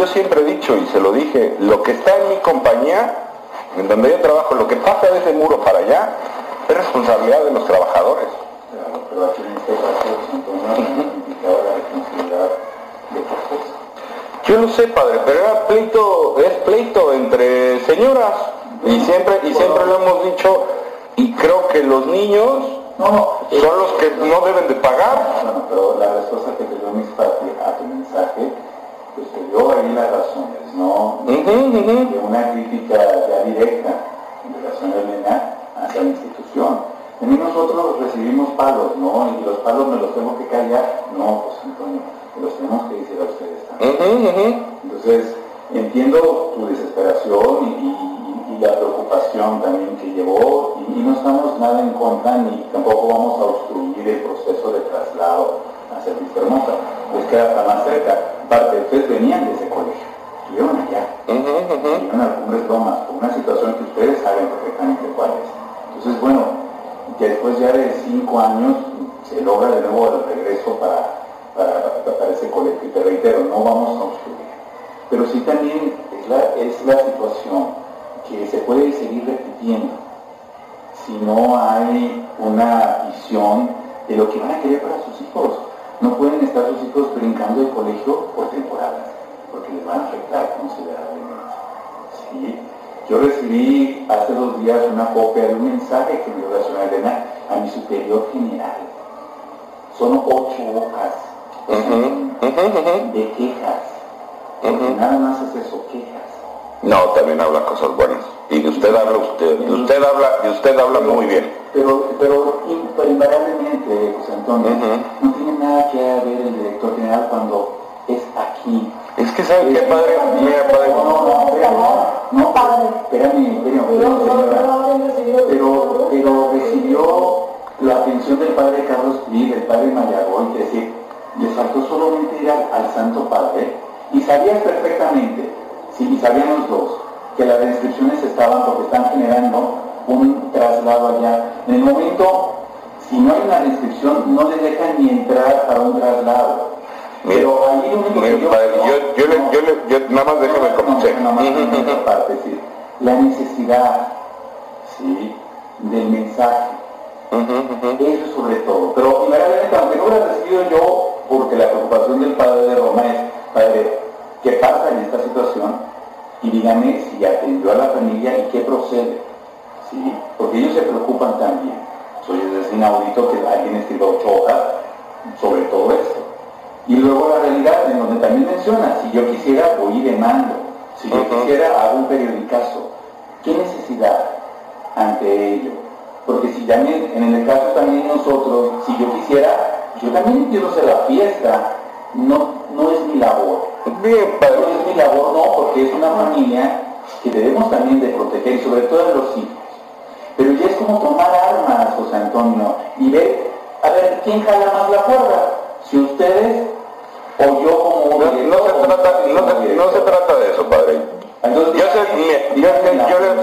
yo siempre he dicho y se lo dije, lo que está en mi compañía, en donde yo trabajo, lo que pasa de ese muro para allá, es responsabilidad de los trabajadores. Yo lo sé, padre, pero era pleito, es pleito entre señoras. Y siempre, y siempre lo hemos dicho, y creo que los niños son los que no deben de pagar. Bueno, pero la respuesta que te dio a tu mensaje, pues te dio ahí las razones, ¿no? De una crítica ya directa en relación a Elena hacia la institución. También nosotros recibimos palos, ¿no? Y los palos me los tengo que callar. No, pues Antonio, los tenemos que decir a ustedes también. Entonces, entiendo tu desesperación y, y- y la preocupación también que llevó y, y no estamos nada en contra ni tampoco vamos a obstruir el proceso de traslado hacia Vista Hermosa, pues queda hasta más cerca. Aparte, ustedes venían de ese colegio, estuvieron allá, Ujú, ujú. estuvieron a Cumbres Lomas, por una situación que ustedes saben perfectamente cuál es. Entonces, bueno, que después ya de cinco años se logra de nuevo el regreso para, para, para ese colegio. Y te reitero, no vamos a obstruir. Pero sí también es la, es la situación que se puede seguir repitiendo si no hay una visión de lo que van a querer para sus hijos. No pueden estar sus hijos brincando de colegio por temporadas, porque les van a afectar considerablemente. ¿sí? Yo recibí hace dos días una copia de un mensaje que me dio la señora Elena a mi superior general. Son ocho hojas de quejas. Porque nada más es eso, quejas. No, también habla cosas buenas. Y de usted habla usted, de usted habla, de usted habla muy bien. Pero, pero in- invariablemente, José Antonio, Ujú. no tiene nada que ver el director general cuando es aquí. Es que sabe qué padre, mira padre, No, no, no, no, no, espérame, espérame, espérame. Pero, pero recibió la atención del padre Carlos Pli, del padre Mayagón, es decir, le faltó solamente ir al, al Santo Padre y sabías perfectamente, sí, y sabían los dos, que las restricciones estaban porque están generando un traslado allá. En el momento, si no hay una restricción, no les dejan ni entrar para un traslado. Mira, Pero ahí lo único que yo... padre, yo, yo le, no, yo le, yo, nada más déjame no, no, parte, decir, la necesidad ¿sí? del mensaje, eso sobre todo. Pero aunque no lo he recibido yo, porque la preocupación del padre de Roma es, padre, ¿qué pasa en esta situación? Y dígame si atendió a la familia y qué procede. ¿sí? Porque ellos se preocupan también. Soy es inaudito que alguien escriba ocho hojas sobre todo esto. Y luego la realidad en donde también menciona, si yo quisiera voy y demando, si yo quisiera hago un periodicazo. ¿Qué necesidad ante ello? Porque si también, en el caso también nosotros, si yo quisiera, yo también quiero hacer la fiesta, no, mi labor. Bien, padre. es mi labor, no, porque es una familia que debemos también de proteger, y sobre todo a los hijos. Pero ya es como tomar armas, José Antonio, y ver, a ver, ¿quién jala más la cuerda? Si ustedes o yo como No, no se trata, no se, no se director. trata de eso, padre. Entonces, Yo, sé, mire, yo,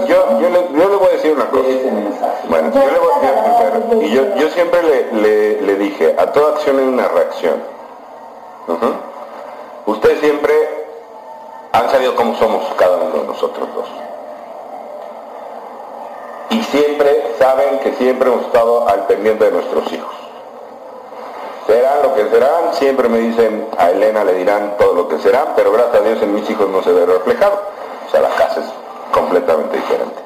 yo, yo le- voy a decir una cosa. Bueno, yo le voy a decir y yo, siempre le, le, le dije, a toda acción hay una reacción. Ustedes siempre han sabido cómo somos cada uno de nosotros dos. Y siempre saben que siempre hemos estado al pendiente de nuestros hijos. Serán lo que serán, siempre me dicen, a Elena le dirán todo lo que serán, pero gracias a Dios en mis hijos no se ve reflejado. O sea, la casa es completamente diferente.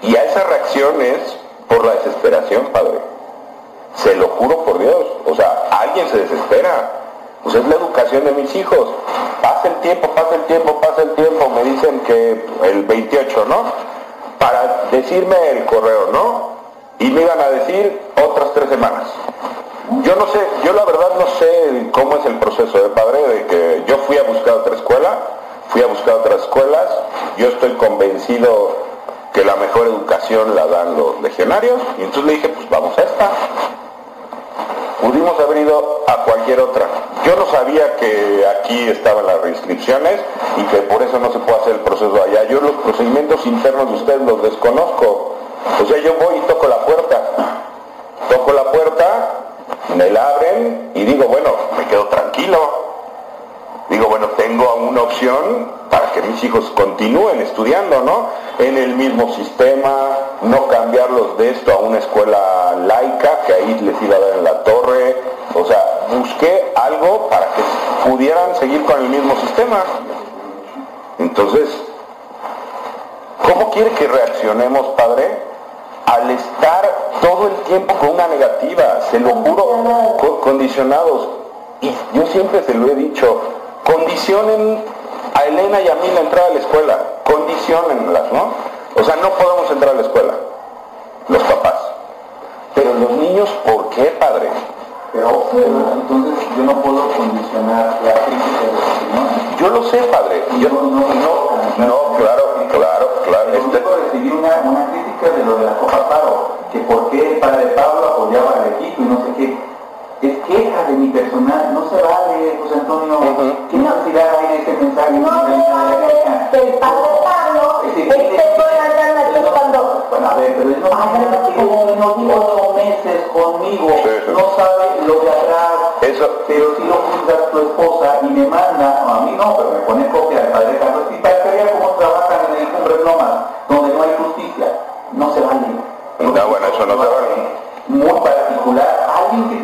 Y a esa reacción es por la desesperación, Padre. Se lo juro por Dios. O sea, alguien se desespera. Pues es la educación de mis hijos. Pasa el tiempo, pasa el tiempo, pasa el tiempo. Me dicen que el 28, ¿no? Para decirme el correo, ¿no? Y me iban a decir otras tres semanas. Yo no sé, yo la verdad no sé cómo es el proceso de padre, de que yo fui a buscar otra escuela, fui a buscar otras escuelas, yo estoy convencido que la mejor educación la dan los legionarios, y entonces le dije, pues vamos a esta. Pudimos haber ido a cualquier otra. Yo no sabía que aquí estaban las reinscripciones y que por eso no se puede hacer el proceso allá. Yo los procedimientos internos de ustedes los desconozco. O sea, yo voy y toco la puerta. Toco la puerta, me la abren y digo, bueno, me quedo tranquilo Digo, bueno, tengo una opción para que mis hijos continúen estudiando, ¿no? En el mismo sistema, no cambiarlos de esto a una escuela laica, que ahí les iba a dar en la torre. O sea, busqué algo para que pudieran seguir con el mismo sistema. Entonces, ¿cómo quiere que reaccionemos, padre? Al estar todo el tiempo con una negativa, se lo juro, condicionados. Y yo siempre se lo he dicho, condicionen a Elena y a mí la entrada a la escuela, condicionenlas, ¿no? O sea, no podemos entrar a la escuela, los papás. Pero los niños, ¿por qué, padre? Pero, entonces yo no puedo condicionar la crítica de los niños. Yo lo sé, padre. Yo, no, no, no, claro, claro, claro. Yo este... recibir una, una crítica de lo de la Copa Paro, que por qué el padre Pablo apoyaba al equipo y no sé qué es queja de mi personal, no se vale, José Antonio, ¿qué necesidad hay de ese mensaje? No se vale que el padre Pablo esté alternativa cuando... Bueno, a ver, pero él no tiene ocho meses conmigo, no sabe lo de atrás, pero si lo juzga tu esposa y me manda, a mí no, pero me pone copia del padre Carlos, y para que vea cómo trabajan en el Cumbre Lomas, donde no hay justicia, no se vale. No, bueno, eso no se vale. Muy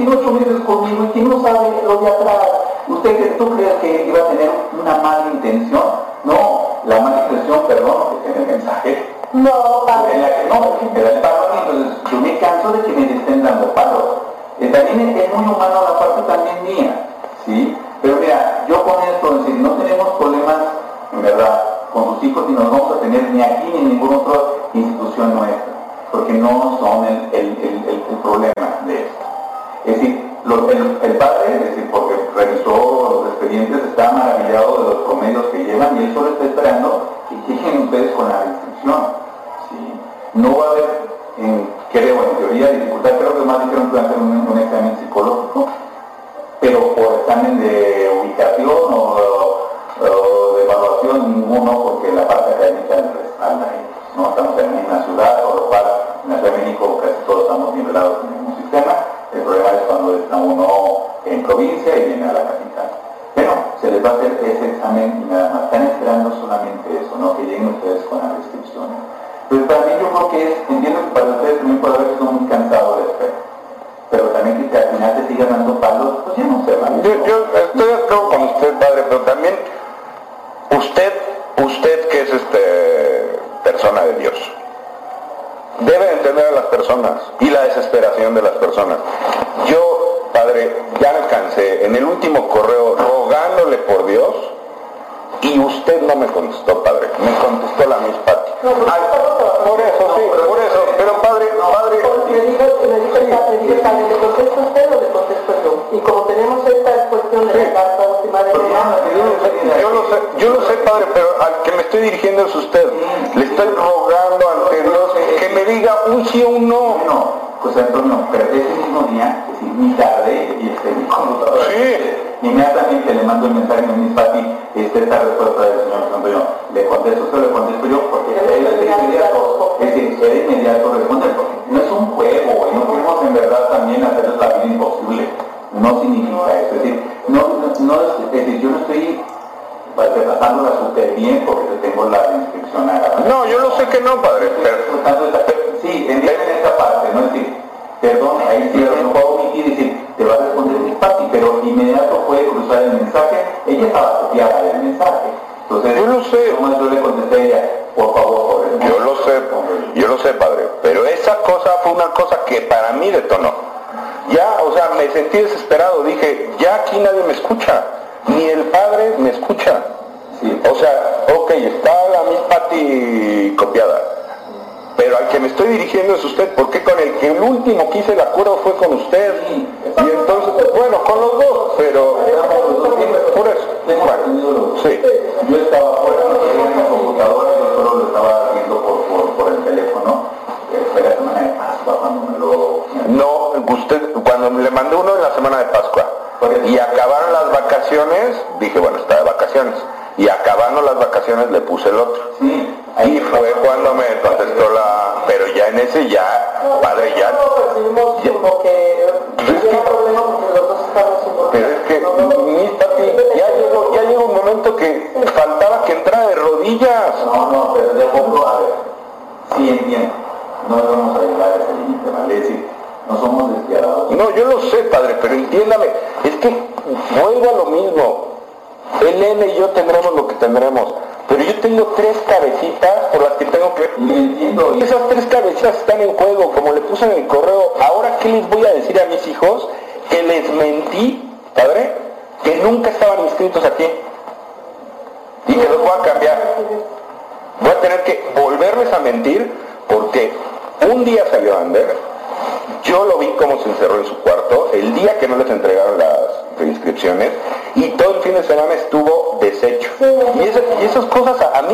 que no sabe lo de atrás. ¿Usted tú crees que iba a tener una mala intención? Último correo rogándole por Dios y usted no me contestó, Padre. Me contestó la misma Pati. por eso, sí, por eso. Pero Padre, Padre... Me dijo, me dijo el Padre, ¿le contesto usted o le contesto yo? Y como tenemos esta cuestión de la carta última de yo lo sé, yo lo sé, Padre, pero al que me estoy dirigiendo es usted. Le estoy rogando ante Dios que me diga un sí o un no. No, José Antonio, pero ese mismo día, es decir, muy tarde, y este, mi computadora. Sí. Inmediatamente le mando el mensaje a mi Pati, este, esta respuesta del señor Antonio. Le contesto usted, le contesto yo, porque él es inmediato, es decir, él inmediato responde, porque no es un juego, y no queremos en verdad también hacerles la vida imposible. No significa eso, es decir, no, no, es decir, yo no estoy pasándola súper bien porque tengo la inscripción No, yo lo sé que no, padre. Pero, perdón, ahí sí lo puedo omitir y decir, te va a responder mi papi, pero inmediato puede cruzar el mensaje, ella estaba copiada del mensaje. Entonces, yo lo sé. yo le contesté a ella, por favor, por Yo lo sé, yo lo sé, padre, pero esa cosa fue una cosa que para mí detonó. Ya, o sea, me sentí desesperado, dije, ya aquí nadie me escucha, ni el padre me escucha. O sea, ok, está la Patty copiada, pero al que me estoy dirigiendo es usted, porque con el que el último que hice el acuerdo fue con usted. Y entonces, bueno, con los dos, pero por eso. Bueno, sí. Yo estaba fuera, en la computadora, yo solo lo estaba viendo por, por, el teléfono. De. No, usted, cuando le mandé uno en la semana de Pascua y acabaron las vacaciones, dije, bueno, está de vacaciones y acabando las vacaciones le puse el otro. Sí, y fue cuando me ya padre, ya... No,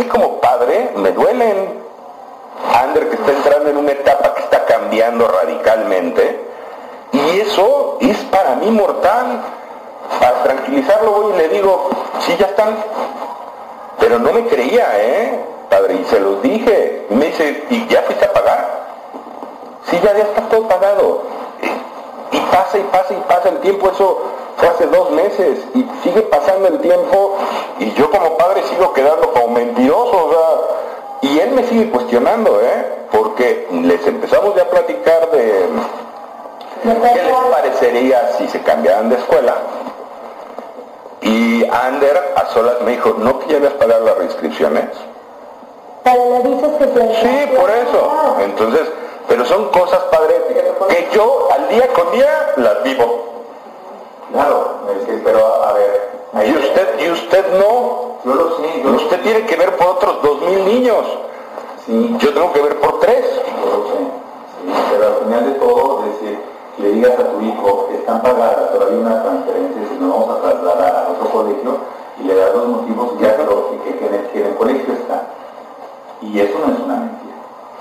mí como padre me duelen. Ander que está entrando en una etapa que está cambiando radicalmente y eso es para mí mortal. Para tranquilizarlo voy y le digo, sí, ya están. Pero no me creía, ¿eh? Padre, y se los dije. Me dice, ¿y ya fuiste a pagar? Sí, ya, ya está todo pagado. Y, pasa y pasa y pasa el tiempo, eso fue hace dos meses y sigue pasando el tiempo y yo como padre sigo quedando como mentiroso, o sea, y él me sigue cuestionando, ¿eh? Porque les empezamos ya a platicar de qué les parecería si se cambiaran de escuela. Y Ander a solas me dijo, ¿no que ya pagar las reinscripciones? Sí, por eso. Entonces, pero son cosas, padre, que yo al día con día las vivo. Claro, es que, pero a ver. Y usted, y usted no. Yo lo sé. usted tiene que ver por otros dos mil niños. Sí. Yo tengo que ver por tres. Yo lo sé. Sí, pero al final de todo, decir, que le digas a tu hijo, están pagadas, pero hay una transferencia, si no vamos a trasladar a otro colegio, y le das los motivos ya que, que, que, en el colegio está. Y eso no es una mentira.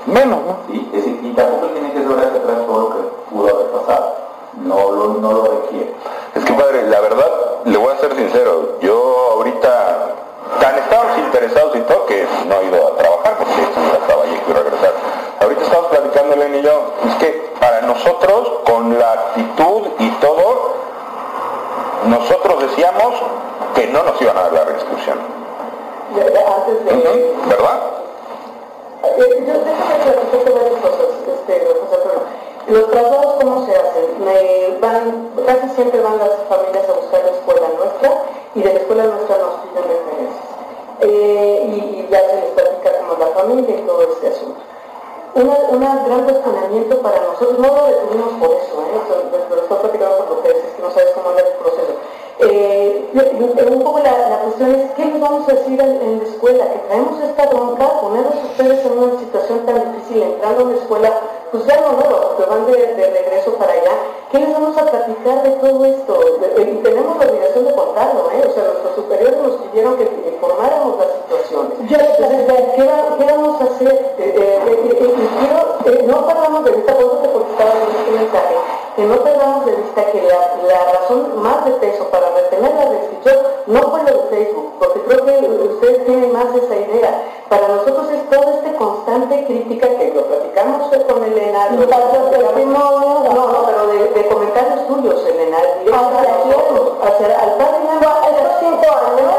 Menos, ¿no? Sí, es decir, y tampoco tiene que saber atrás todo lo que pudo haber pasado. No lo, no lo requiere. Es que padre, la verdad, le voy a ser sincero, yo ahorita tan estamos interesados y todo que no he ido a trabajar porque estaba y quiero regresar. Ahorita estamos platicando Elena y yo, es que para nosotros, con la actitud y todo, nosotros decíamos que no nos iban a dar la reinscripción. ¿Verdad? Eh, yo déjame platicar varias cosas, este, Los traslados, ¿cómo se hacen? Van, casi siempre van las familias a buscar la escuela nuestra y de la escuela nuestra nos piden referencias. Eh, y, ya se les platica como la familia y todo este asunto. un gran cuestionamiento para nosotros, no lo detuvimos por eso, ¿eh? pero estoy platicando con lo que es, es que no sabes cómo anda el proceso eh, un poco la, cuestión es, ¿qué les vamos a decir en, la escuela? Que traemos esta bronca, ponerlos ustedes en una situación tan difícil, entrando en la escuela, pues ya no, no, que van de, regreso para allá. ¿Qué les vamos a platicar de todo esto? y tenemos la obligación de contarlo, ¿eh? O sea, nuestros superiores nos pidieron que informáramos las situaciones. ¿qué, ¿qué, vamos a hacer? Eh, eh, eh, no perdamos de vista, por eso te contestaba en este mensaje, que no perdamos de vista que la, la razón más de peso para retener la descripción no fue lo de Facebook, porque creo que ustedes tienen más esa idea. Para nosotros es toda esta constante crítica que lo platicamos con Elena. no, no, no, pero de, de comentarios tuyos, Elena, hacia, al padre estos cinco años,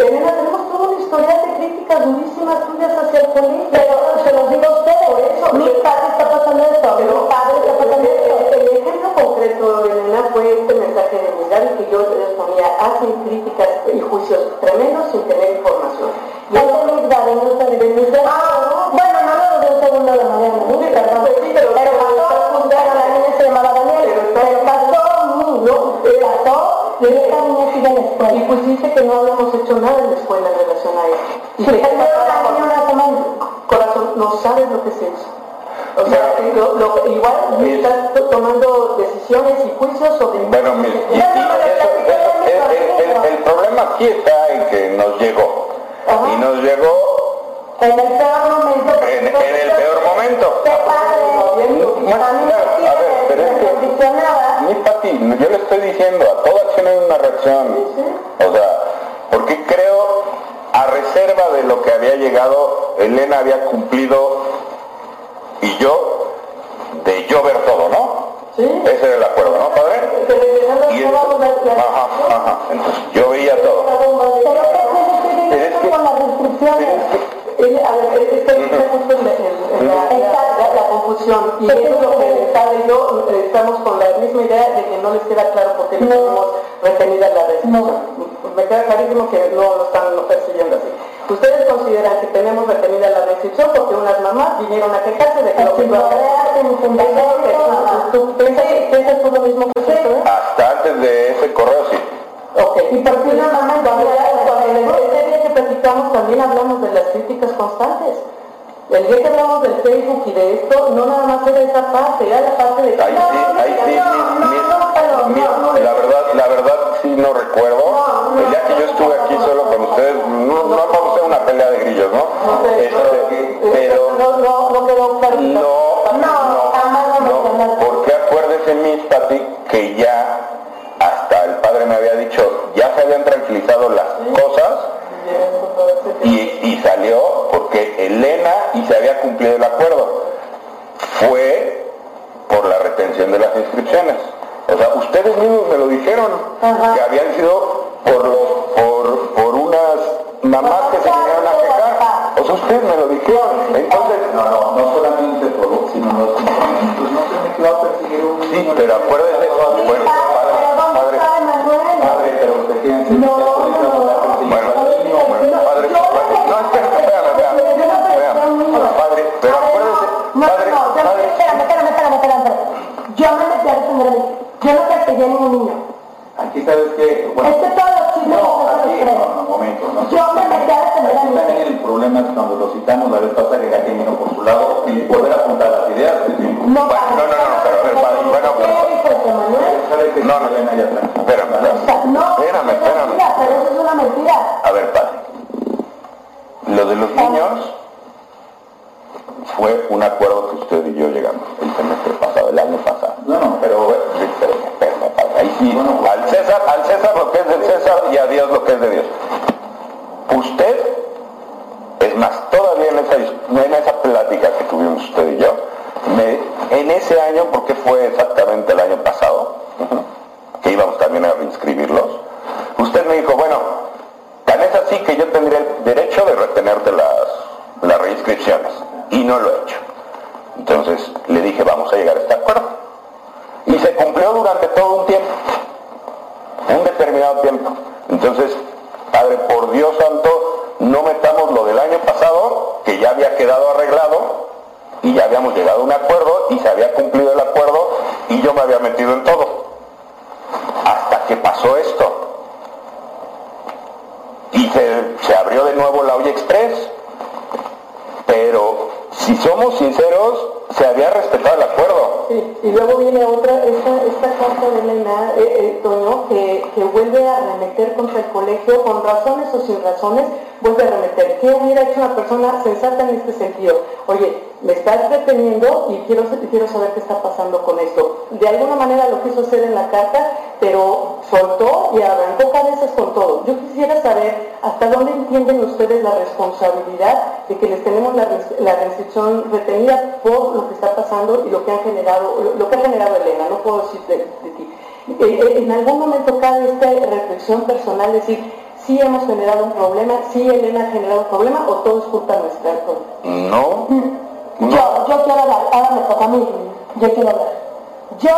Elena, tenemos toda una historia de críticas durísimas tuyas hacia el colegio. Pero se los digo a ustedes, mi padre está pasando esto, mi fue este mensaje de humildad y que yo respondía, hacen críticas y juicios tremendos sin tener información. Y la de ah, Bueno, no lo de un segundo de manera muy pero, pero pasó, a se pero pasó un mundo, pasó, y esta la. Y pues dice que no habíamos hecho nada en la escuela en relación a eso. Corazón, no sabes lo que es. O sea, lo- lo- igual Mis- estás to- tomando decisiones y juicios sobre... Bueno, mi- y- y el, el- el- el problema aquí está en que nos llegó. Y nos llegó En el peor momento. en, en el peor momento. Mi Pati, yo le estoy diciendo, a toda acción hay una reacción. O sea, porque creo, a reserva de lo que había llegado, Elena había cumplido y yo, de yo ver todo, ¿no? Sí. Ese era el acuerdo, ¿no, padre? Y ajá, ajá. Entonces, yo veía todo. Pero que con las a ver, es que la- confusión y eso es lo que el padre y yo eh, estamos con la misma idea de que no les queda claro por qué no tenemos retenida la restricción. Me queda clarísimo que no lo están persiguiendo así. Ustedes consideran que tenemos retenida la restricción porque unas mamás vinieron a quejarse de que lo que entender todo. ¿Tú piensas, tú lo mismo que usted? eh? Hasta antes de ese correo, sí. Ok, y por qué una mamá cuando el ese día que platicamos también hablamos de las críticas constantes. El día que hablamos del Facebook y de esto, no nada más era esa parte, era la parte de... Ahí sí, ahí sí, no, no, no, la verdad, la verdad sí no recuerdo. El día que yo estuve aquí solo que ya hasta el padre me había dicho, ya se habían tranquilizado las cosas y, y salió porque Elena y se había cumplido el acuerdo. Fue por la retención de las inscripciones. O sea, ustedes mismos me lo dijeron, Ajá. que habían sido por los, por, por unas mamás que se vinieron a quejar. O sea, ustedes me lo dijeron. Entonces, No, no, no solamente todo, sino los. No se me un sí, pero acuérdense, bueno, padre, Pero ¿dónde padre? Padre, pero usted No, usted puede no, no. con Bueno, padre, no, espérame, espérame, espérame, espérame. Padre, pero acuérdese, No, padre, no, no, padre, espérame, espérame, espérame, espérame. Yo me a defender a mi Yo no perseguí a ningún niño. Aquí sabes que, bueno, Es que todos los chismes no, aquí, no, no, momento, no. Yo me también el problema es cuando lo citamos la vez pasada que cada vino por su lado y volver a apuntar las ideas. No, no, no, no, pero a ver, padre, bueno, No, no. Espérame, espérame, es espérame. pero eso es una mentira. A ver, padre. Lo de los niños fue un acuerdo que usted y yo llegamos el semestre pasado, el año pasado. No, no, pero espérame, espérame, padre. Ahí sí, al César, al César lo que es del César y a Dios lo que es de Dios. Usted, es más, todavía en esa, en esa plática que tuvimos usted y yo, en ese año, porque fue exactamente el año pasado, que íbamos también a reinscribirlos, usted me dijo, bueno, tan es así que yo tendría el derecho de retenerte las, las reinscripciones, y no lo he hecho. Entonces le dije, vamos a llegar a este acuerdo. Y se cumplió durante todo un tiempo, un determinado tiempo. Entonces, Padre, por Dios santo, no metamos lo del año pasado, que ya había quedado arreglado, y ya habíamos llegado a un acuerdo, y se había cumplido el acuerdo, y yo me había metido en todo. Hasta que pasó esto. Y se, abrió de nuevo la olla express, pero si somos sinceros, se había respetado el acuerdo. Sí, y luego viene otra, esta, esta carta de Elena, eh, eh, Toño, que, que vuelve a remeter contra el colegio, con razones o sin razones, vuelve a remeter. ¿Qué hubiera hecho una persona sensata en este sentido? Oye, me estás deteniendo y quiero, y quiero saber qué está pasando con esto. De alguna manera lo quiso hacer en la carta, pero soltó y arrancó cabezas con todo. Yo quisiera saber hasta dónde entienden ustedes la responsabilidad de que les tenemos la, la restricción retenida por lo que está pasando y lo que han generado, lo, lo que ha generado Elena, no puedo decir de, de ti. Eh, eh, en algún momento cabe esta reflexión personal, decir, si hemos generado un problema, si Elena ha generado un problema o todo es culpa nuestra. Antonio? No, Yo, yo quiero hablar, ahora me toca a mí, yo quiero hablar. Yo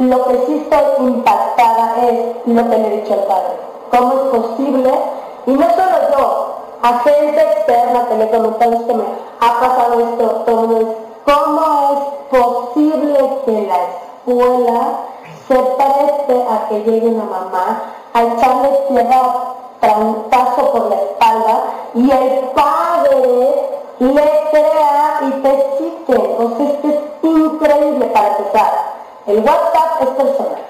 lo que sí estoy impactada es lo que me ha dicho el padre. cómo es posible, y no solo yo, a gente externa que le comentamos que me ha pasado esto, todo ¿cómo es posible que la escuela se preste a que llegue una mamá a echarle tierra trancazo por la espalda y el padre le crea y te exige? O sea, es es increíble para empezar. El WhatsApp es personal.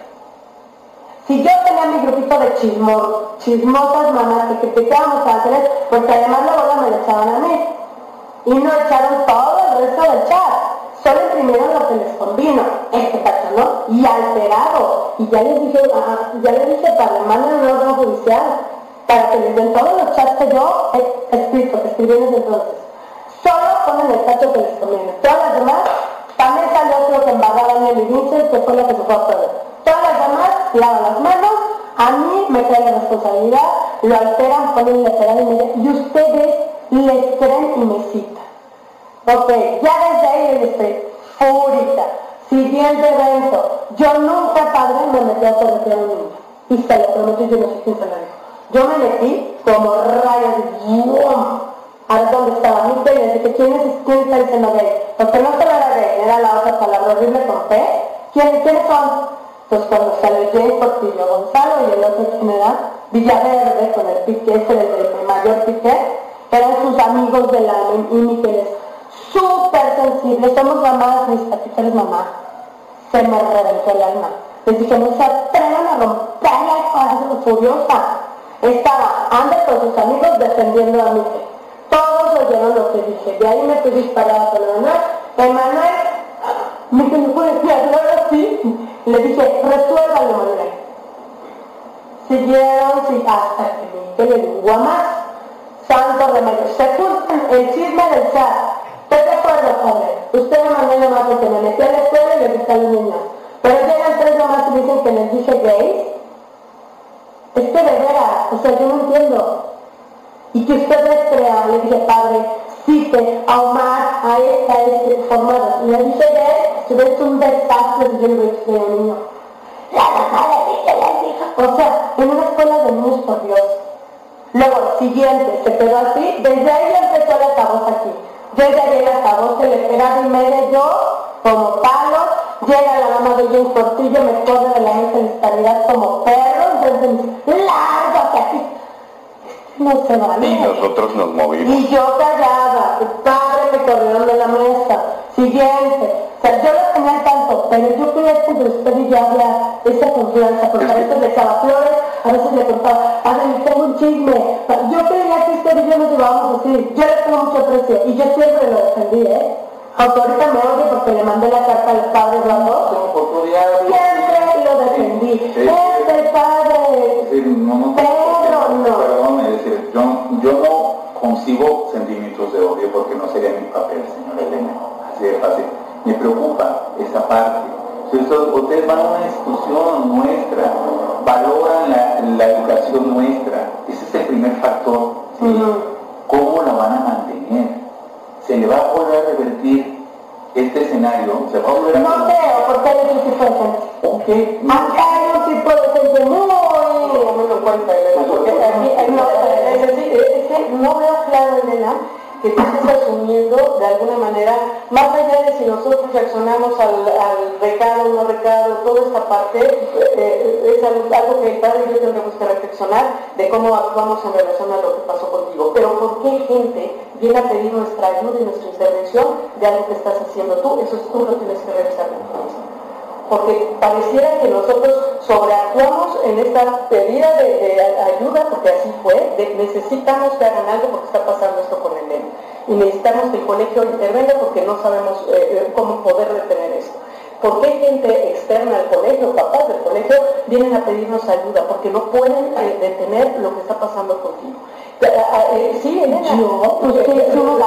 Si yo tenía mi grupito de chismos, chismosas mamás que criticábamos ángeles, pues además la bola me lo echaban a mí. Y no echaron todo el resto del chat. Solo imprimieron lo que les convino. Este cacho, ¿no? Y alterado. Y ya les dije, ya les dije para le manden un orden judicial para que les den todos los chats que yo he escrito, escribí desde entonces. Solo ponen el cacho que les conviene. Todas las demás, también salió otro que embarraba en el inicio, que fue lo que se fue a perder. Todas las demás lavan las manos, a mí me cae la responsabilidad, lo alteran, ponen lateral y media, y ustedes les creen y me citan. Ok, ya desde ahí les estoy fúrica. Siguiente evento. Yo nunca, padre, me metí a corregir a un niño. Y se lo prometo, yo no sé quién se lo dijo. Yo me metí como rayos de a ver dónde estaba mi pene, de que quién es, quién diciendo gay. Porque no solo era gay, era la otra palabra horrible con P. ¿Quiénes, ¿Quiénes son? Pues cuando sale Jay Portillo Gonzalo y el otro que era Villaverde con el pique, ese el mayor pique, eran sus amigos alma y Miquel súper sensibles, somos mamás, mis patitas mamá, se me reventó el alma. Les dije, no se atrevan a romper la corazón furiosa. Estaba Ander con sus amigos defendiendo a Miquel. Oyeron lo que dije, de ahí me disparada con Emanuel. Emanuel, Miquel no puede hablar así. Le dije, resuélvalo, Manuel. Siguieron sí, hasta que me le digo más. Santo remedio. Se juntan el chisme del chat. De acuerdo, padre. Usted me mandó nomás porque me metí a la escuela y le dije a los niños. Pero llegan tres nomás y dicen que les dije gays. Es que de veras, o sea, yo no entiendo. Y que ustedes crean, le dije, padre, cite a Omar, a esta, este, formado. Le dije gay, si ves un desastre de un niño. La dice. O sea, en una escuela de niños, Dios. Luego, siguiente, se quedó así, desde ahí empezó la altavoz aquí. Yo llegué el altavoz, se le esperaba y medio yo, como palo, llega la mamá de James Portillo, me corre de la mesa de como perro, entonces, largo Y nosotros nos movimos. Y yo callaba, el padre me corrieron de la mesa. Siguiente, o sea, yo lo tenía tanto, pero yo quería que usted y yo había esa confianza, porque a veces le echaba flores, a veces le contaba, a ver, tengo un chisme. Yo creía que usted y yo nos llevábamos así. Yo le tengo mucho aprecio y yo siempre lo defendí, ¿eh? Aunque ahorita me oye porque le mandé la carta al padre Eduardo. Siempre lo defendí. Este padre. Sentimientos de odio porque no sería mi papel, señor Elena. Así de fácil me preocupa esa parte. ustedes van a una discusión nuestra, valoran la, educación nuestra, ese es el primer factor. ¿Cómo la van a mantener? ¿Se le va a poder revertir este escenario? ¿Se va a volver a... No creo, porque hay otro tipo de gente. Ok. Acá hay un tipo de gente muy... No es es veo claro, Elena, que tú estás asumiendo de alguna manera, más allá de si nosotros reaccionamos al, al recado, no recado, toda esta parte eh, es algo, que el padre y yo tendremos que reflexionar de cómo actuamos en relación a lo que pasó contigo. Pero ¿por qué gente viene a pedir nuestra ayuda y nuestra intervención de algo que estás haciendo tú? Eso tú lo tienes que revisar porque pareciera que nosotros sobreactuamos en esta pedida de, ayuda, porque así fue, necesitamos que hagan algo porque está pasando esto con el niño. Y necesitamos que el colegio intervenga porque no sabemos eh, eh, cómo poder detener esto. ¿Por qué gente externa al colegio, papás del colegio, vienen a pedirnos ayuda? Porque no pueden eh, detener lo que está pasando contigo. Sí, Elena. Yo, pues que es uno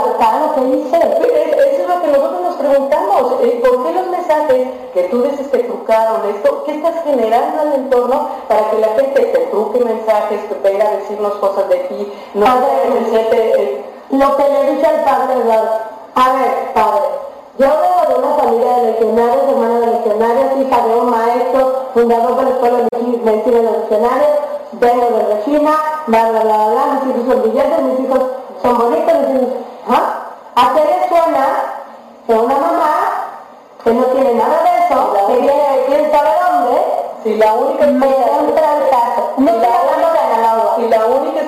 que hice. Eso es lo que nosotros nos preguntamos. ¿Por qué los mensajes que tú dices que trucaron esto, qué estás generando al entorno para que la gente te truque mensajes, que venga a decirnos cosas de ti? No padre, Lo que le dije al padre Eduardo. A ver, padre, yo vengo de una familia de legionarios, hermana de legionarios, hija de un maestro, fundador de la Escuela de Medicina de Legionarios, vengo de Regina, bla, bla, bla, bla, mis hijos son brillantes, mis hijos son bonitos, mis hijos... ¿Ah? ¿A qué le suena que una mamá que no tiene nada de eso, que viene de quién sabe dónde, Si la única me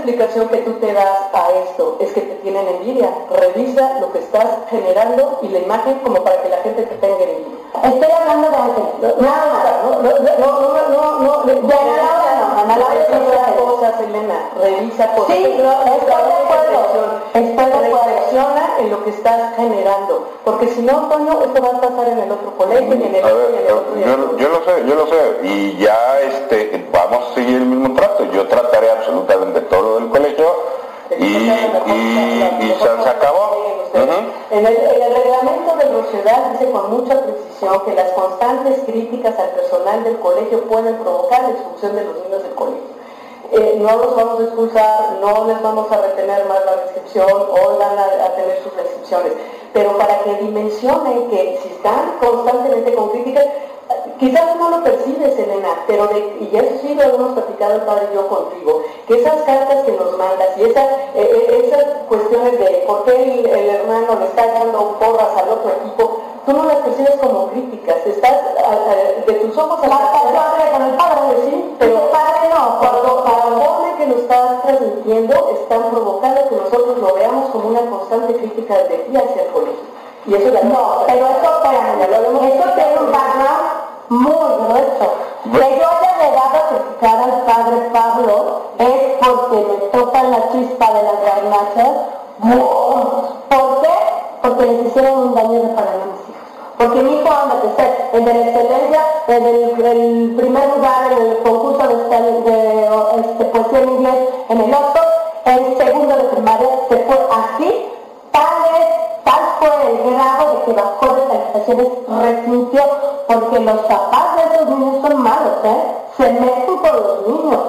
explicación que tú te das a esto es que te tienen envidia. Revisa lo que estás generando y la imagen como para que la gente te tenga envidia. Estoy hablando de Ángel. Nada más. No, no, no, no, no, no, Analogua no, Analogua es Revisa cosas, Elena, revisa cosas. Sí, no, estoy de acuerdo. Reflexiona en lo que estás generando, porque si no, Toño, esto va a pasar en el otro colegio y en el otro y en el otro. yo lo sé, yo lo sé, y ya este, vamos a seguir el mismo trato. Yo trataré absolutamente todo del colegio y, y, se, acabó. En el, en el reglamento del Rosedal dice con mucha precisión que las constantes críticas al personal del colegio pueden provocar la expulsión de los niños del colegio. Eh, no los vamos a expulsar, no les vamos a retener más la restricción, hoy van a, a tener sus restricciones, pero para que dimensionen que si están constantemente con críticas, quizás no lo percibes, Elena, pero de, y eso sí lo hemos platicado el padre y yo contigo, que esas cartas que nos mandas y esa, eh, eh, esas cuestiones de por qué el, el hermano le está dando porras al otro equipo, tú no las percibes como críticas, estás a- a- de tus ojos a yo hablé con el padre, sí, pero padre no, cuando la forma que lo estás transmitiendo están provocando que nosotros lo veamos como una constante crítica de ti hacia el colegio. Y eso ya No, pero eso, espérame, eso tiene un background muy grueso. Que yo haya llegado a criticar al padre Pablo es porque le tocan la chispa de las garnachas. ¿Por qué? Porque les hicieron un daño de para mis hijos. Porque mi hijo anda que esté en de la excelencia, en el, el primer lugar en el concurso de, este- de, este, poesía en inglés en el Oxford, en segundo de primaria, se fue así, tal vez, tal fue el grado de que bajó de calificaciones, resintió, porque los papás de esos niños son malos, ¿eh? Se meten por los niños.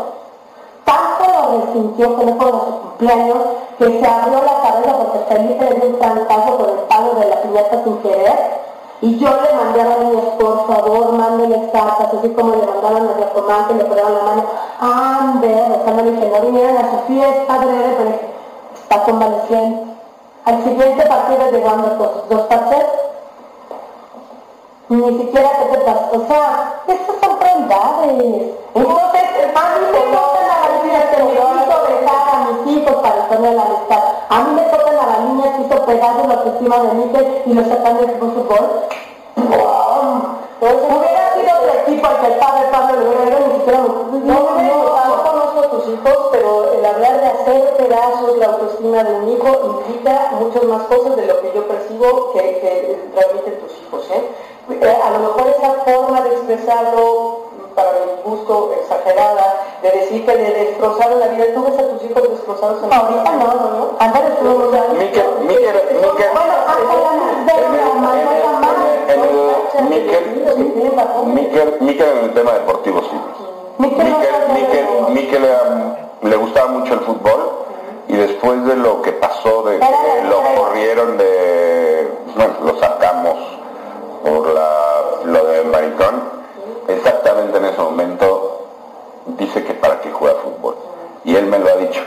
Tanto lo resintió que no fue su cumpleaños, que se abrió la cabeza porque Felipe le dio un trancazo con el palo de la piñata sin querer. Y yo le mandé a los niños, por favor, mándenle cartas, así como le mandaron a Diacomán, que le ponían la mano, ande, rezándole que no vinieran a su fiesta breve, pero dije, está convaleciente. Al siguiente partido llegando dos, dos parches, ni siquiera te pasa. O sea, estas son prioridades. Entonces, a mí me tocan a las niñas que me hizo dejar a mis hijos para poner la amistad. A mí me tocan a las niñas que hizo pedazos la autoestima de Mikel y lo sacan del fútbol. ¡Wow! Entonces, hubiera sido otro equipo al que el padre Pablo le hubiera ido, ni siquiera No, no, no, no conozco a tus hijos, pero el hablar de hacer pedazos la autoestima de un hijo implica muchas más cosas de lo que yo percibo que, que transmiten tus hijos. ¿eh? Eh, a lo mejor esa forma de expresarlo, para mi gusto exagerada, de decir que le destrozaron la vida, ¿tú ves a tus hijos destrozados en la Ahorita no, no, no. Antes estuvimos Miquel, Miquel, Miquel. Bueno, hasta la más Miquel, Miquel, Miquel en el tema deportivo sí. Miquel era- le gustaba mucho el fútbol y después de lo que pasó de que lo corrieron de, bueno, lo sacamos por la, lo de Maricón, exactamente en ese momento dice que para qué juega fútbol. Y él me lo ha dicho.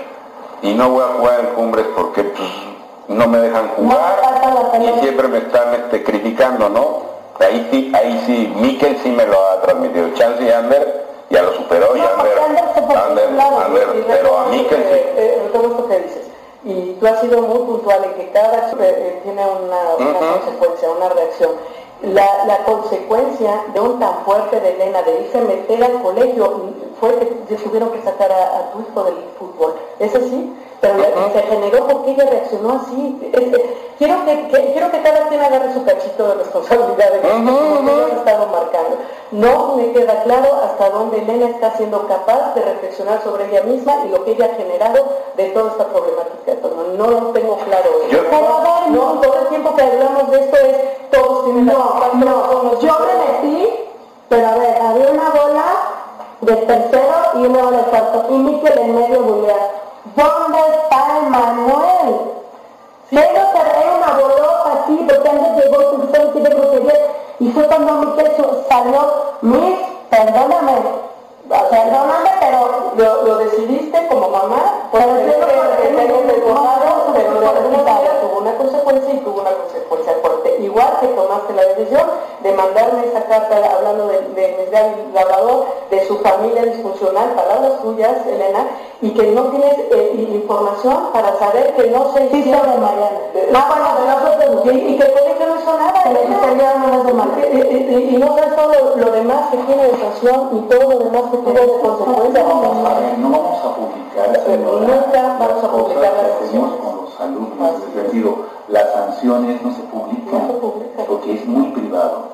Y no voy a jugar en cumbres porque pues, no me dejan jugar No, y siempre me están este, criticando, ¿no? Ahí sí, ahí sí, Miquel sí me lo ha transmitido. Chance y Ander ya lo superó y No, Ander, Ander fue Ander, Y pero a esto sí. que- eh, retomo esto que dices. Y tú has sido muy puntual en que cada acción eh, tiene una, consecuencia, una reacción. La, la consecuencia de un tan fuerte de Elena de irse a meter al colegio fue que tuvieron que sacar a, a tu hijo del fútbol. ¿Es así? Pero se generó porque ella reaccionó así. Quiero, que, que- quiero que cada quien agarre su cachito de responsabilidad de Ujú, lo que estado marcando. No me queda claro hasta dónde Elena está siendo capaz de reflexionar sobre ella misma y lo que ella ha generado de toda esta problemática. Toño. No lo tengo claro. Yo- Pero no, todo el tiempo que hablamos de esto es todos tienen No, no, yo me metí, pero a ver, había una bola de tercero y una bola de cuarto, y Miquel en medio bulea. ¿Dónde está Emanuel? Menos era una bolota así, porque antes llegó y se pusieron siete groserías, y fue cuando Miquel su- salió, Miss, perdóname, perdóname, pero lo, lo decidiste como mamá, Pero pero de no, tuvo una consecuencia y tuvo una consecuencia fuerte. Igual que tomaste la decisión de mandarme esa carta hablando de, de Miguel Labrador, de su familia disfuncional, palabras tuyas, Elena, y que no tienes eh, información para saber que no se Sí, hicieron sobre Mariana. Eh, Ah, bueno, de nosotros y, y que puede que no hizo nada, que unas de Mariana. Y, y- y no sabes todo lo, lo demás que tiene de sanción y todo lo demás que tuvo de consecuencia. No vamos a ver, no vamos a publicar nunca vamos a publicar las alumnos, es decir, las sanciones no se publican porque es muy privado.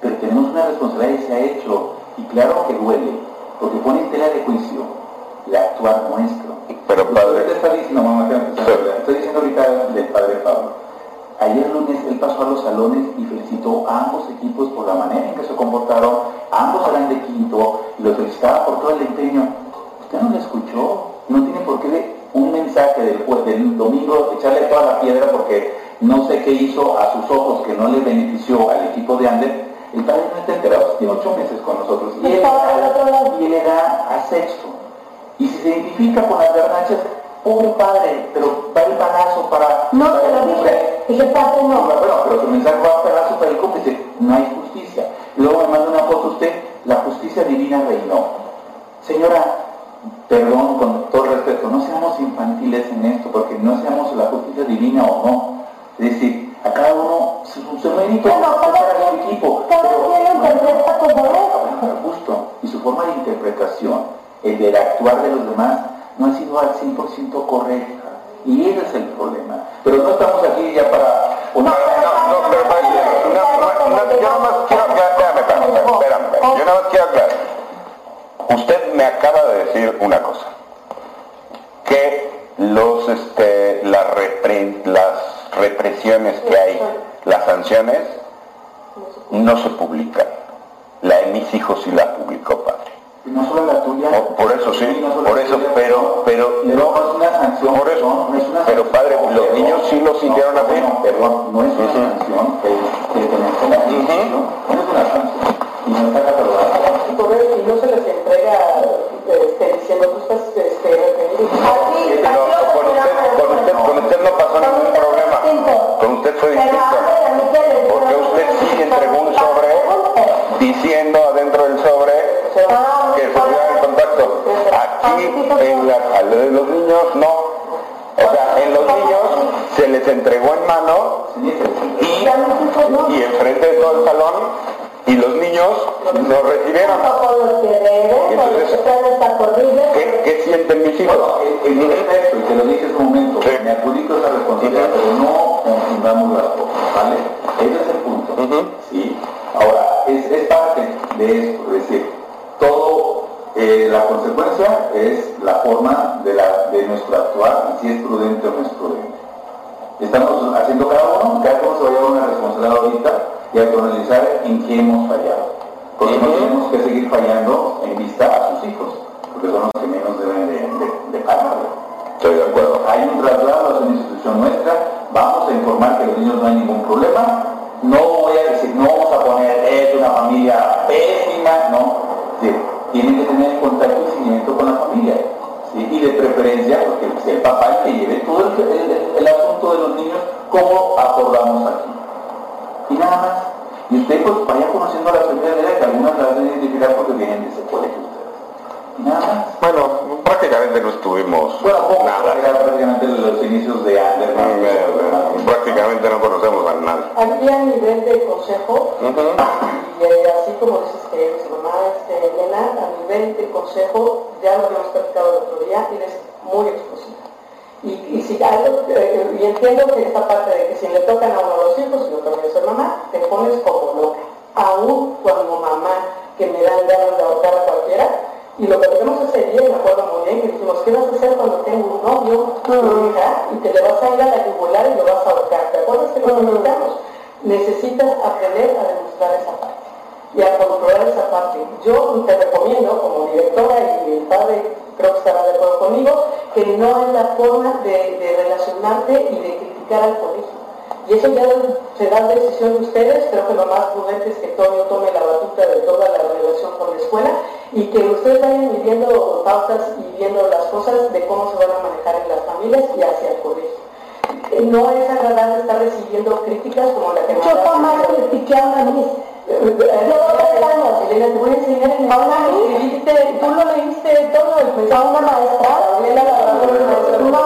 Pero tenemos una responsabilidad y se ha hecho, y claro que duele, porque pone en tela de juicio el actuar nuestro. Pero Usted padre, está diciendo, mamá, que estoy diciendo ahorita del padre Pablo. Ayer lunes él pasó a los salones y felicitó a ambos equipos por la manera en que se comportaron. Ambos eran de quinto y los felicitaba por todo el empeño. Usted no lo escuchó. No tiene por qué un mensaje del, jue- del domingo echarle toda la piedra porque no sé qué hizo a sus ojos que no le benefició al equipo de Ander. El padre no está enterado, tiene ocho meses con nosotros. Y él, y él era a sexto. Y si se identifica con las garnachas, pobre padre, pero va el balazo para... No, para el dije. Dije, padre, No, bueno, pero su mensaje va a pedazo para el cómplice. No hay justicia. Y luego me manda una foto usted, la justicia divina reinó. Señora, perdón, con todo respeto, no seamos infantiles en esto, porque no seamos la justicia divina o no. Es decir, a cada uno su, su mérito Bueno, es para su equipo. cada pero- quien lo interpreta como es. Bueno, justo. Y su forma de interpretación, el del actuar de los demás, no ha sido al 100% correcta. Y ese es el problema. Pero no estamos aquí ya para... no, no, no, pero padre, no, no, no, yo nada más quiero aclarar, espérame, espérame, espérame, espérame, yo nada más quiero aclarar. Usted me acaba de decir una cosa, que los, este, las, repre- las represiones que hay, las sanciones, no se publican. La de mis hijos sí la publicó, padre. Y no solo la tuya. Oh, por eso sí, no por la eso, tuya, pero, pero no, no, es una sanción. por eso, no, no es una pero padre, los niños sí lo sintieron así. No, perdón, no es una sanción. No es una sanción. Y no está catalogada. Eso- y no se les entrega este, diciendo tú estás este, retenido. No, aquí con usted, con usted, con usted no pasó ningún problema. Con usted fue distinto. Porque usted sí entregó un sobre diciendo adentro del sobre Ah, que se en contacto. Aquí en la, de los niños no. O sea, en los niños se les entregó en mano y, y enfrente de todo el salón y los niños nos recibieron. Hasta corribles. ¿Qué, qué sienten mis hijos? El efecto, y te lo dije hace un momento, Sí. me adjudico esa responsabilidad, pero no confundamos las cosas, ¿vale? Ese es el punto. Ujú. ¿sí? Ahora, es, es parte de esto, es decir, todo, eh, la consecuencia es la forma de, la, de nuestro actuar, y si es prudente o no es prudente. Estamos haciendo cada uno, cada uno se va a llevar una responsabilidad ahorita y autoanalizar en qué hemos fallado. Porque no tenemos que seguir fallando en vista a sus hijos, porque son los que menos deben de, de, de pagarlo. Estoy de acuerdo. Hay un traslado a una institución nuestra, vamos a informar que los niños no hay ningún problema, no voy a decir, no vamos a poner, es una familia pésima, no, sí, tienen que tener contacto y seguimiento con la familia, ¿sí? y de preferencia, porque sea el papá el que lleve todo el, el- el asunto de los niños, como acordamos aquí. Y nada más. Y usted pues vaya conociendo a la familia de que algunas las van a identificar porque vienen de ese colegio ustedes. Y nada más. Bueno, prácticamente no estuvimos Bueno, poco, nada. prácticamente los inicios de Anderman. Eh, Prácticamente no conocemos a nadie. Aquí a nivel de consejo, y eh, así como dices que eres mamá, este, Elena, a nivel de consejo, ya lo habíamos platicado el otro día, eres muy explosiva. Y, y si algo, eh, y entiendo que esta parte de que si le tocan a uno los hijos, yo también soy mamá, te pones como loca. Aún cuando mamá, que me dan ganas de ahorcar a cualquiera, y lo que hacemos ese día, me acuerdo muy bien, que dijimos, ¿qué vas a hacer cuando tengo un novio, tu hija, y te le vas a ir a la yugular y lo vas a ahorcar? ¿Te acuerdas que lo comentamos? Necesitas aprender a demostrar esa parte y a controlar esa parte. Yo te recomiendo, como directora y el padre creo que estará de acuerdo conmigo, que no es la forma de, de relacionarte y de criticar al colegio. Y eso ya será decisión de ustedes, creo que lo más prudente es que Toño tome la batuta de toda la relación con la escuela y que ustedes vayan viendo pautas y viendo las cosas de cómo se van a manejar en las familias y hacia el colegio. No es agradable estar recibiendo críticas como la que Yo jamás critiqué a una Elena, te voy a enseñar en ¿A? Tú lo leíste todo el ¿A una maestra? No,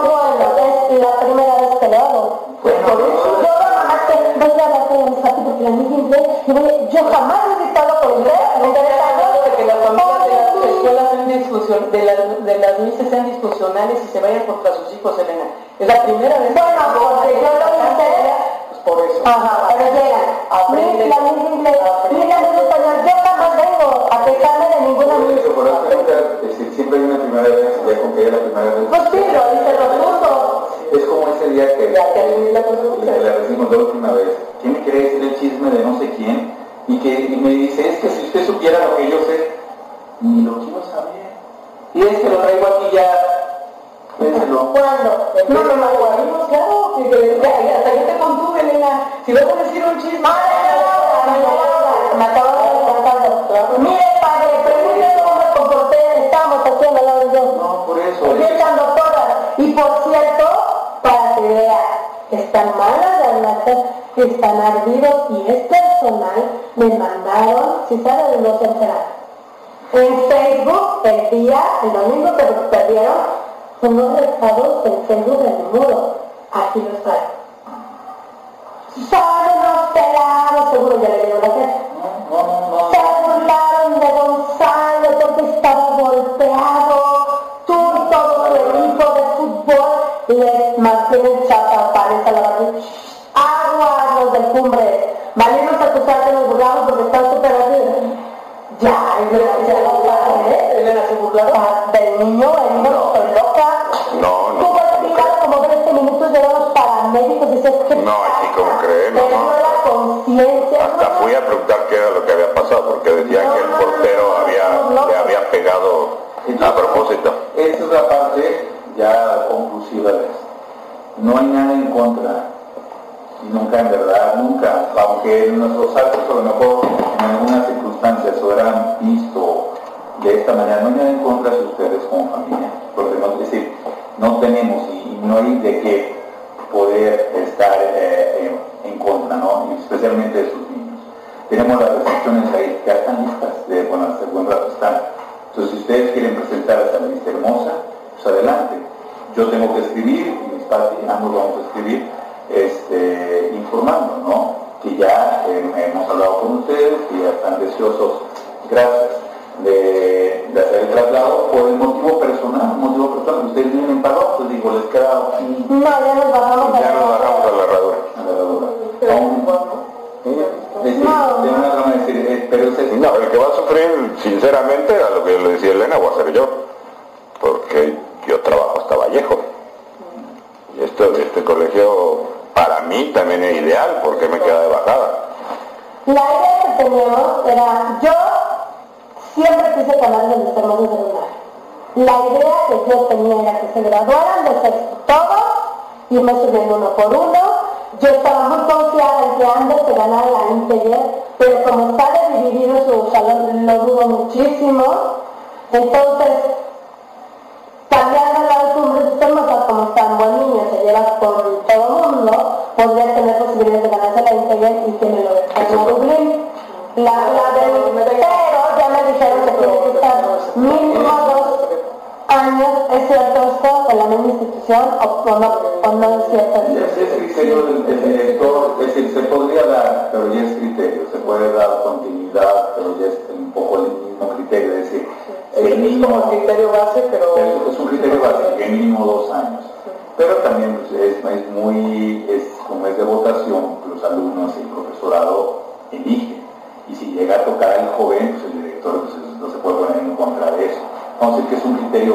es la primera vez que lo hago. Por eso yo jamás que voy a la yo jamás he dictado con inglés, me interesa de que las de las escuelas discusión, de las, de sean disfuncionales y se vayan contra sus hijos, Elena. Es la primera vez Bueno, porque yo. Por eso. Ajá, pero llegan. Aprende. La niña inglés, mira, mi español, yo jamás vengo a quejarme de ninguna mis. eso, por eso, siempre hay una primera vez, ya con que es la primera vez. Pues sí, lo dice. Es como ese día que Ya que la la recibimos la última vez. ¿Quién me quiere decir el chisme de no sé quién? Y que y me dice, es que si usted supiera lo que yo sé, ni lo quiero saber. Y es que lo traigo aquí ya. ¿Cuándo? No, no, no, guardimos, claro, que, que- hasta yo te contuve, Elena. Si vas a decir un chisme, Me acabo de contando. Mire, padre, pregúntale cómo me comporté. Estamos aquí en lado de Dios. No, por eso. Estoy echando todas. Y por cierto, para que vea, están malas las latas, están ardidos y es personal. Me mandaron, si sabe de no se. En Facebook, el día, el domingo que los perdieron, unos recados en Facebook del muro. Aquí los traigo. Son unos pelados, seguro ya le dio la no. Se burlaron de Gonzalo porque estaba golpeado. Tú y todo tu equipo de fútbol les mantienen chapa, parece la barriga. Aguas los del cumbre. Valieron acusar que nos burlamos porque están súper así. Ya, ya, ya ¿eh? Elena se burlaron. Ah, Del niño herido, estoy loca. Hasta fui a preguntar qué era lo que había pasado, porque decían que el portero había, le había pegado a propósito. Esta es la parte ya conclusiva de esto. No hay nada en contra. Y nunca, en verdad, nunca, aunque nuestros actos a lo mejor en algunas circunstancias hubieran visto de esta manera, no hay nada en contra de ustedes como familia. Porque no, es decir, no tenemos y no hay de qué poder estar eh, en, en contra, ¿no? Especialmente de sus niños. Tenemos las recepciones ahí, ya están listas, de, bueno, hace buen rato están. Entonces, si ustedes quieren presentar a esta lista hermosa, pues adelante. Yo tengo que escribir, y mis padres, ambos vamos a escribir, este, informando, ¿no? Que ya eh, hemos hablado con ustedes, que ya están deseosos, gracias, de, de hacer el traslado por el motivo personal, motivo personal. Ustedes vienen en paro, pues digo, les queda No, ya nos bajamos Ya nos bajamos a la herradura. Decir, No. decir, eh, pero No, el que va a sufrir, sinceramente, a lo que le decía Elena, voy a ser yo. Porque yo trabajo hasta Vallejo. Y esto, este colegio, para mí también es ideal, porque me queda de bajada. La idea que teníamos era, yo siempre quise hablar de mis hermanos de lugar. La idea que yo tenía era que se graduaran de sexto todos, irme subiendo uno por uno. Yo estaba muy confiada en que antes se ganara la Integer, pero como está dividido su salón, lo dudo muchísimo. Entonces, cambiando la costumbre de hermosas como tan buen niño se lleva con todo el mundo, podría tener posibilidades de ganarse la Integer y que me lo dejen a Dublín. La, la del pero ya me dijeron que tiene que estar mínimo dos años, ¿es cierto esto en la misma institución o, no, o no es cierto? Ese es criterio del, director, es decir, se podría dar, pero ya es criterio, se puede dar continuidad, pero ya es un poco el mismo criterio, es decir, el mismo criterio base, pero... es, un criterio básico, el mínimo dos años. Pero también pues, es, es muy, es, como es de votación,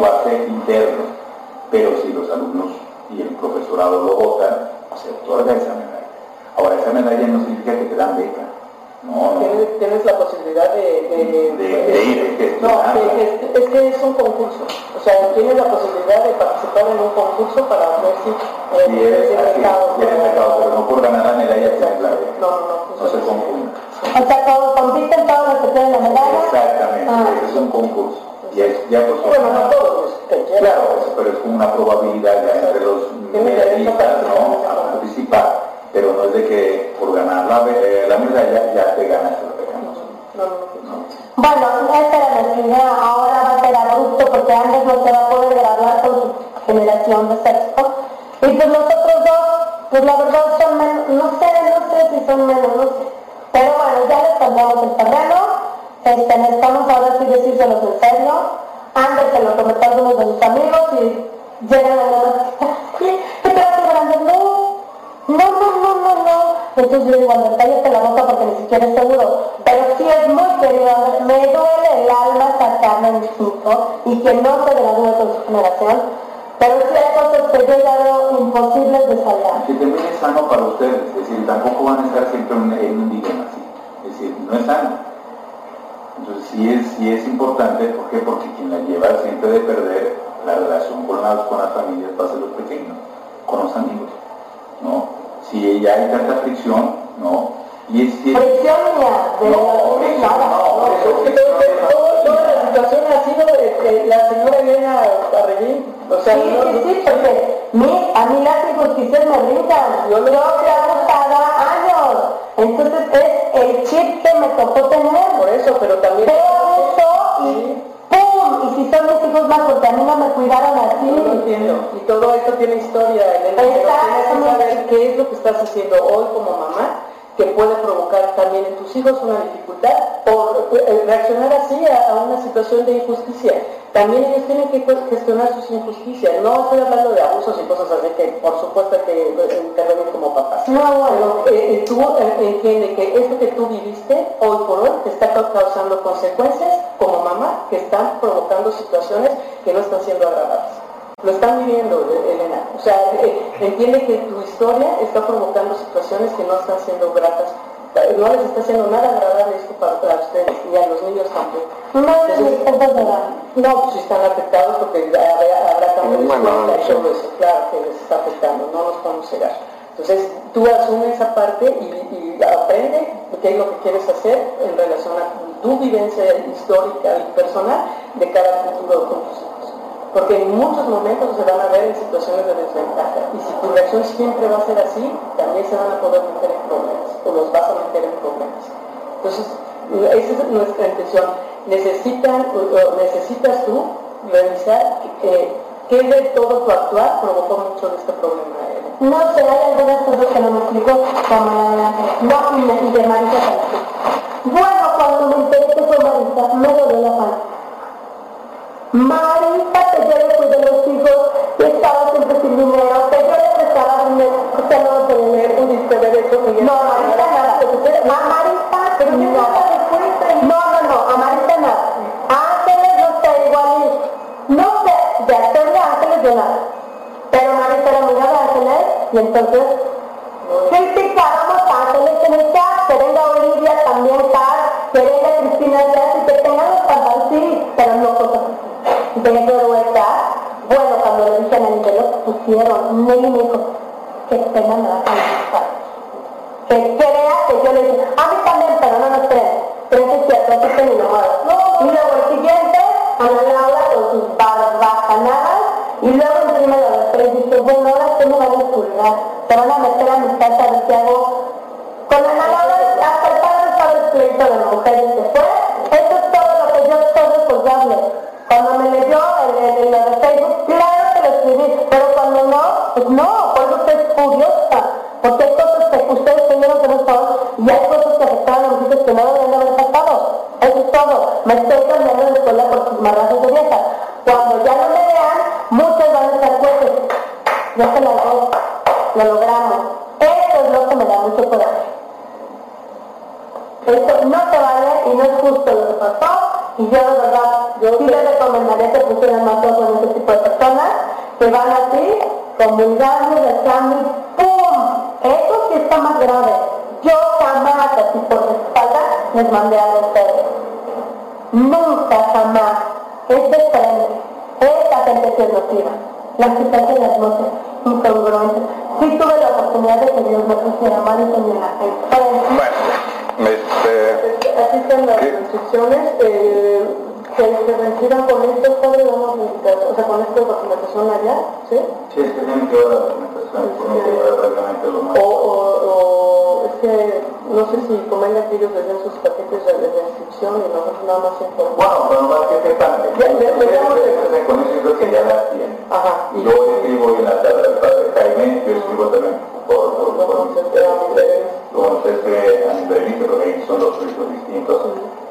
base interno, pero si los alumnos y el profesorado lo votan, se otorga esa medalla. Ahora, esa medalla no significa que te dan beca. No, no. Tienes, tienes la posibilidad de... de, De, de ir, que No, es, es, que es un concurso. O sea, tienes la posibilidad de participar en un concurso para ver si eh, sí, es, el mercado. Sí, el mercado, pero no por ganar la medalla la clave. No, no, no. No se confunda. O sea, todos compiten todos los que tienen la medalla. Exactamente, ah. es un concurso. Y es, ya pues, bueno, no todos. Claro, pero es como una probabilidad ya entre los medallistas, ¿no? A participar. Pero no es de que por ganar la, eh, la medalla ya te ganas lo que ganas. No, no, no. Bueno, nuestra idea, ahora va a ser abrupto porque antes no se va a poder graduar con su generación de sexto. Y pues nosotros dos, pues la verdad son menos, no sé, no sé si son menos, no sé. Pero bueno, ya les contamos el terreno, necesitamos ahora sí decírselos en serio. Antes se lo comenté a algunos de mis amigos y llegan a la ¿qué te vas grande? No, no, no, no, no, no. Entonces yo digo, no, cállate la boca porque ni siquiera es seguro. Pero sí es muy querido, me duele el alma sacarme mi hijo y que no se gradúe con su generación. Pero sí hay cosas que yo ya veo imposibles de salvar. Que también es sano para ustedes, es decir, tampoco van a estar siempre en, un dilema así. Es decir, no es sano. Entonces sí es, sí es importante, ¿por qué? Porque quien la lleva siempre de perder la relación con las, con las familias va a ser los pequeños, con los amigos. ¿no? Si ya hay tanta fricción, ¿no? Y es que... Fricción de no, toda la situación ha sido de, la señora Elena Arreguín, o sea, sí, no, sí, sí, porque a mí las injusticias me brincan, yo lo hago cada años, entonces es el chip que me tocó tener. Por eso, pero también... Pero eso y ¡pum! Y si son mis hijos más, porque a mí no me cuidaron así. Yo lo entiendo. Y todo esto tiene historia, Elena. Pero tienes que saber qué es lo que estás haciendo hoy como mamá que puede provocar también en tus hijos una dificultad o eh, reaccionar así a, una situación de injusticia. También ellos tienen que gestionar sus injusticias. No estoy hablando de abusos y cosas así que por supuesto que intervenir como papás. No, bueno. Pero eh, tú eh, entiendes que esto que tú viviste hoy por hoy te está causando consecuencias como mamá que están provocando situaciones que no están siendo agradables. Lo están viviendo, Elena. O sea, eh, entiende que tu historia está provocando situaciones que no están siendo gratas. No les está haciendo nada agradable esto para, ustedes y a los niños también. No, no, pues están afectados porque habrá, cambios de escuela y todo eso. Claro que les está afectando, no nos podemos cegar. Entonces, tú asumes esa parte y, y aprende qué es lo que quieres hacer en relación a tu vivencia histórica y personal de cara al futuro con tus hijos porque en muchos momentos se van a ver en situaciones de desventaja y si tu reacción siempre va a ser así, también se van a poder meter en problemas o los vas a meter en problemas. Entonces, esa es nuestra intención. Necesitan, necesitas tú revisar eh, qué de todo tu actuar provocó mucho de este problema. No sé, hay algunas cosas que no me explico como no y de Marisa Bueno, cuando me enteré que fue Marisa, me dolió la panza Marita, que yo le cuidé los hijos, y estaba siempre sin dinero, que yo le prestaba dinero, usted no tener un disco de derecho que No, Marita nada. A Marita, pero nada. No, no, no, a Marita nada. Ángeles no sé, igual no sé, de hacerle ángeles yo nada. Pero Marita era amiga de ángeles, y entonces pusieron, Nelly me dijo, que pena me va a Que crea que yo le dije, a mí también, pero no nos creen. Pero es cierto, así que ni lo Y luego el siguiente, Ana Laura con sus barbajanadas, y luego encima de los tres dice, bueno, ahora que me van a expulsar, se van a meter a mi casa a ver qué hago. Con Ana Laura, hasta el padre estaba el pleito de mujeres que Me estoy cambiando de escuela se nociva. Las que hacen las noches incongruentes. Sí tuve la oportunidad de que Dios me pusiera mal y gente. Bueno, este... Aquí están las instrucciones. Eh, que se retiran con esto, padre, vamos a o sea, con esta documentación allá, ¿sí? Sí, es que tienen que llevar la documentación, uno que llevar realmente lo más. O, o, o, es que no sé si convenga que ellos les sus paquetes de, de inscripción y nosotros nada más informamos. Bueno, pero más que sepan, Ya, ya, ya, ya, con eso creo que ya las tienen. Ajá. Y yo escribo en la tabla del padre Jaime, yo escribo también por, por, por, por, entonces, eh, a nivel ahí son los proyectos distintos.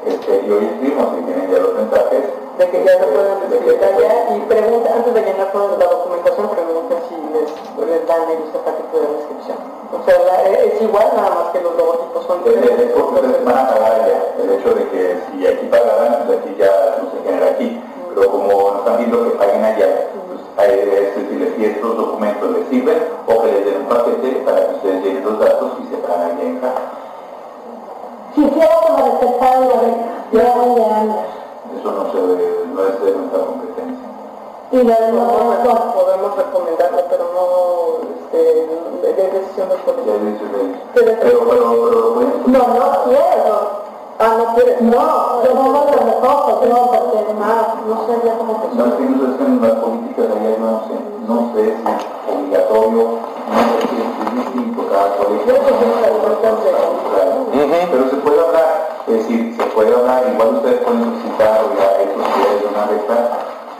Este, y hoy escribimos y tienen ya los mensajes. De que ya se pueden explicar ya y pregunta, antes de llenar toda la documentación, pregunta si les, les dan ellos el paquete de descripción. O sea, la, es igual, nada más que los logotipos son diferentes. Entonces van a pagar ya. El hecho de que si aquí pagarán, pues aquí ya no se genera aquí. Pero como nos están viendo que paguen allá, pues es decir, si estos documentos les sirven o que les den un paquete para que ustedes llenen los datos y se pagan allá en casa. Quisiera. Ya de años. Eso no, se no es de nuestra competencia. Y lo podemos recomendarlo, pero no este, de decisión de Pero- Pero, No, no quiero. Ah, no quieres. No, yo no me lo recojo, yo porque Ah, no sé ya cómo no es que no en las políticas allá, yo no sé, no sé si es obligatorio, no sé si es distinto cada colegio. Creo que las de- Claro. Pero se puede hablar, es decir, se puede hablar, igual ustedes pueden solicitar ya estos días de una beca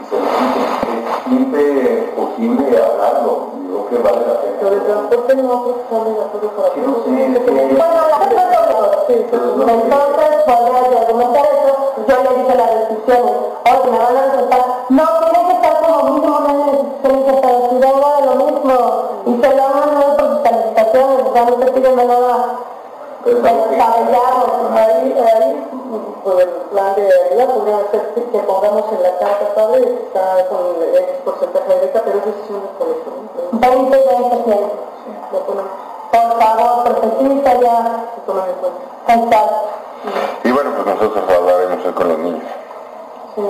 y se es siempre posible hablarlo, yo creo que vale la pena. transporte no creo que obligatorio para Que no sé, que- Bueno, la Entonces, yo argumentar eso, yo le dije las restricciones, oye, me van a resultar, no, tiene que estar como mínimo vengo de lo mismo, y se lo hagan no por sus calificaciones, o sea, no te piden nada que-. Ahí, ahí, pues el plan de ayuda podría ser que que pongamos en la carta, padre, que está con X porcentaje de beca, pero es decisión del colegio. ¿no? 20 y 20 siempre. Lo Por favor, sí, ya se toman en cuenta. Y bueno, pues nosotros hablaremos con los niños. Sí.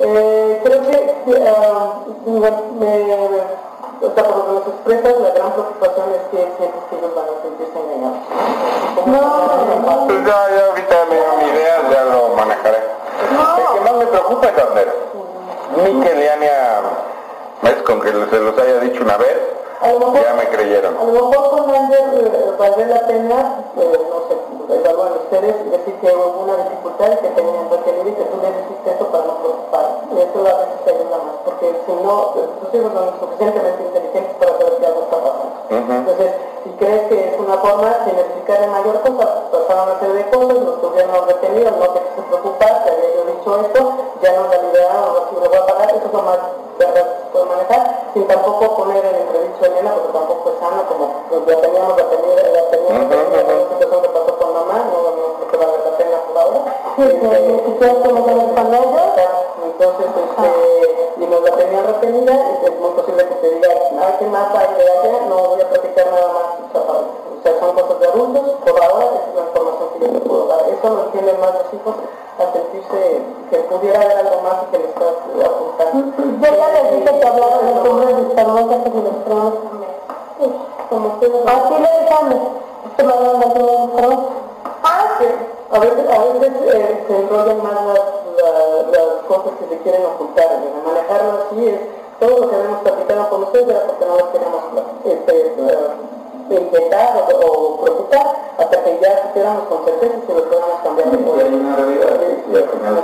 Eh, creo que ah, me, o sea, por lo que nos expresas, la gran preocupación es que sientes que ellos van a sentirse engañados. ¿Cómo- No, Pues ya, ya ahorita me dio mi idea, ya lo manejaré. El que más me preocupa es Abner. Ni que Liania, es con que se los haya dicho una vez, A mejor, ya me creyeron. a lo mejor con Ander eh, valdría la pena, eh, no sé, evalúan ustedes y decir que hubo una dificultad y que tenían que y que tú les dijiste eso para no preocupar. Y eso a veces te ayuda más, porque si no, tus hijos son suficientemente inteligentes para saber que algo está pasando. Entonces, si crees que es una forma, sin explicarle mayor cosa, pues pasaron una serie de cosas, los gobiernos retenidos, no te quise preocupar, te había yo dicho esto, sano, como pues, ya teníamos la tenida, la teníamos que pasó con mamá, no, no creo que vale la pena por ahora. Sí, que ni siquiera que ver con ellos. Entonces, este, y nos la tenían retenida, y es muy posible que te diga, ah, ¿qué más hay de allá? No voy a platicar nada más. O sea, para- o sea, son cosas de adultos, por ahora esa es la información que yo te puedo dar. Eso lo entienden más los hijos a sentirse que pudiera haber algo más y que le estás apuntando. Yo ya les dije que hablaron de dispermosas y los Como ustedes Así dije a que que veces, a veces eh, se enrollan más las, la- las cosas que se quieren ocultar. ¿no? Manejarlo así es todo lo que habíamos platicado con ustedes era porque no los queríamos este, eh, o, o preocupar hasta que ya supiéramos con certeza si lo podemos cambiar Y hay una realidad, que al final